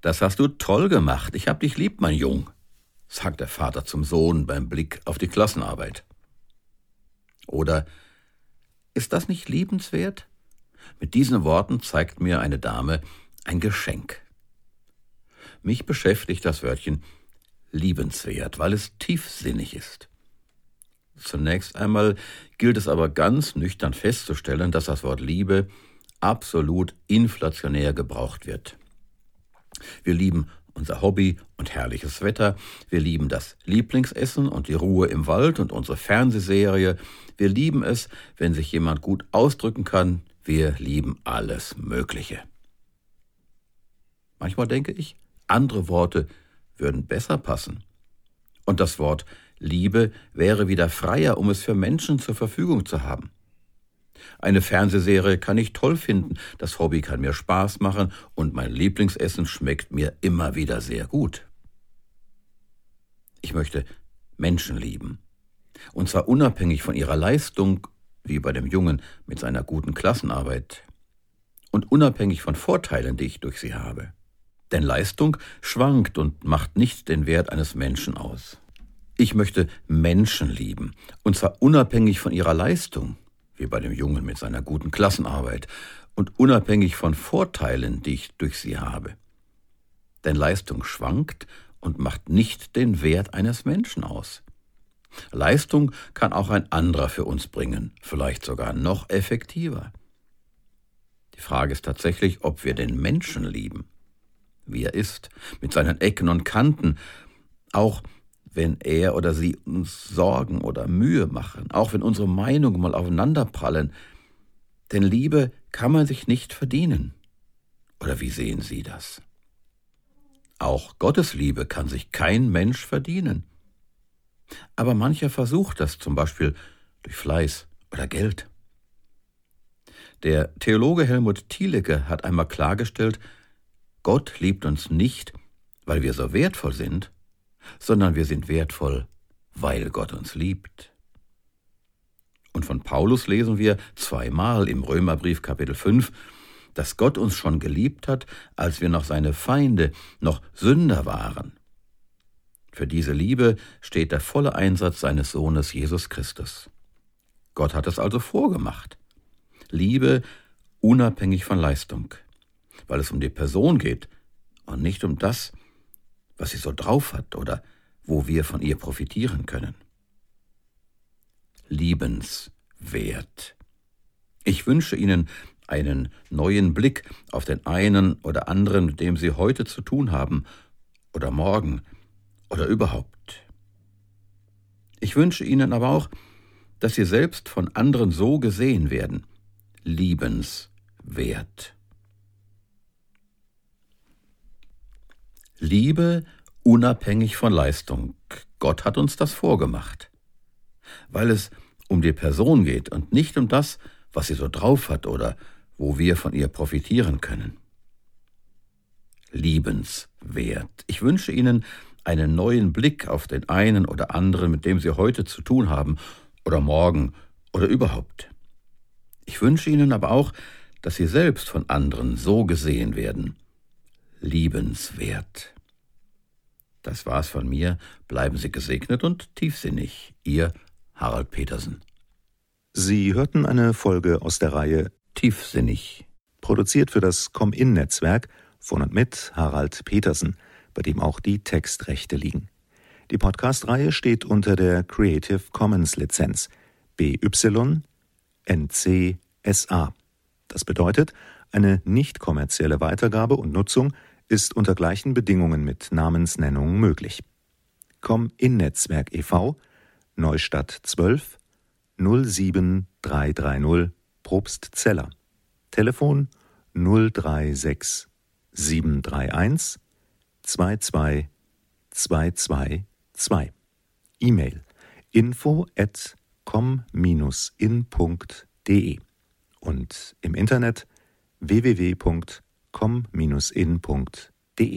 Das hast du toll gemacht. Ich hab dich lieb, mein Jung, sagt der Vater zum Sohn beim Blick auf die Klassenarbeit. Oder ist das nicht liebenswert? Mit diesen Worten zeigt mir eine Dame ein Geschenk. Mich beschäftigt das Wörtchen liebenswert, weil es tiefsinnig ist. Zunächst einmal gilt es aber ganz nüchtern festzustellen, dass das Wort Liebe absolut inflationär gebraucht wird. Wir lieben unser Hobby und herrliches Wetter, wir lieben das Lieblingsessen und die Ruhe im Wald und unsere Fernsehserie, wir lieben es, wenn sich jemand gut ausdrücken kann, wir lieben alles Mögliche. Manchmal denke ich, andere Worte würden besser passen. Und das Wort Liebe wäre wieder freier, um es für Menschen zur Verfügung zu haben. Eine Fernsehserie kann ich toll finden, das Hobby kann mir Spaß machen und mein Lieblingsessen schmeckt mir immer wieder sehr gut. Ich möchte Menschen lieben. Und zwar unabhängig von ihrer Leistung, wie bei dem Jungen mit seiner guten Klassenarbeit, und unabhängig von Vorteilen, die ich durch sie habe. Denn Leistung schwankt und macht nicht den Wert eines Menschen aus. Ich möchte Menschen lieben, und zwar unabhängig von ihrer Leistung, wie bei dem Jungen mit seiner guten Klassenarbeit, und unabhängig von Vorteilen, die ich durch sie habe. Denn Leistung schwankt und macht nicht den Wert eines Menschen aus. Leistung kann auch ein anderer für uns bringen, vielleicht sogar noch effektiver. Die Frage ist tatsächlich, ob wir den Menschen lieben wie er ist, mit seinen Ecken und Kanten, auch wenn er oder sie uns Sorgen oder Mühe machen, auch wenn unsere Meinungen mal aufeinanderprallen. Denn Liebe kann man sich nicht verdienen. Oder wie sehen Sie das? Auch Gottes Liebe kann sich kein Mensch verdienen. Aber mancher versucht das zum Beispiel durch Fleiß oder Geld. Der Theologe Helmut Thielecke hat einmal klargestellt, Gott liebt uns nicht, weil wir so wertvoll sind, sondern wir sind wertvoll, weil Gott uns liebt. Und von Paulus lesen wir zweimal im Römerbrief Kapitel 5, dass Gott uns schon geliebt hat, als wir noch seine Feinde, noch Sünder waren. Für diese Liebe steht der volle Einsatz seines Sohnes Jesus Christus. Gott hat es also vorgemacht. Liebe unabhängig von Leistung weil es um die Person geht und nicht um das, was sie so drauf hat oder wo wir von ihr profitieren können. Liebenswert. Ich wünsche Ihnen einen neuen Blick auf den einen oder anderen, mit dem Sie heute zu tun haben oder morgen oder überhaupt. Ich wünsche Ihnen aber auch, dass Sie selbst von anderen so gesehen werden, liebenswert. Liebe unabhängig von Leistung. Gott hat uns das vorgemacht. Weil es um die Person geht und nicht um das, was sie so drauf hat oder wo wir von ihr profitieren können. Liebenswert. Ich wünsche Ihnen einen neuen Blick auf den einen oder anderen, mit dem Sie heute zu tun haben oder morgen oder überhaupt. Ich wünsche Ihnen aber auch, dass Sie selbst von anderen so gesehen werden, liebenswert. Das war's von mir. Bleiben Sie gesegnet und tiefsinnig. Ihr Harald Petersen. Sie hörten eine Folge aus der Reihe Tiefsinnig. Produziert für das Com-In-Netzwerk von und mit Harald Petersen, bei dem auch die Textrechte liegen. Die Podcast-Reihe steht unter der Creative Commons Lizenz BY NC-SA. Das bedeutet, eine nicht kommerzielle Weitergabe und Nutzung ist unter gleichen Bedingungen mit Namensnennung möglich. Komm in Netzwerk e.V. Neustadt 12 07330 Probstzeller. Telefon 036 731 22 222. E-Mail info at com-in.de und im Internet www.com com-in.de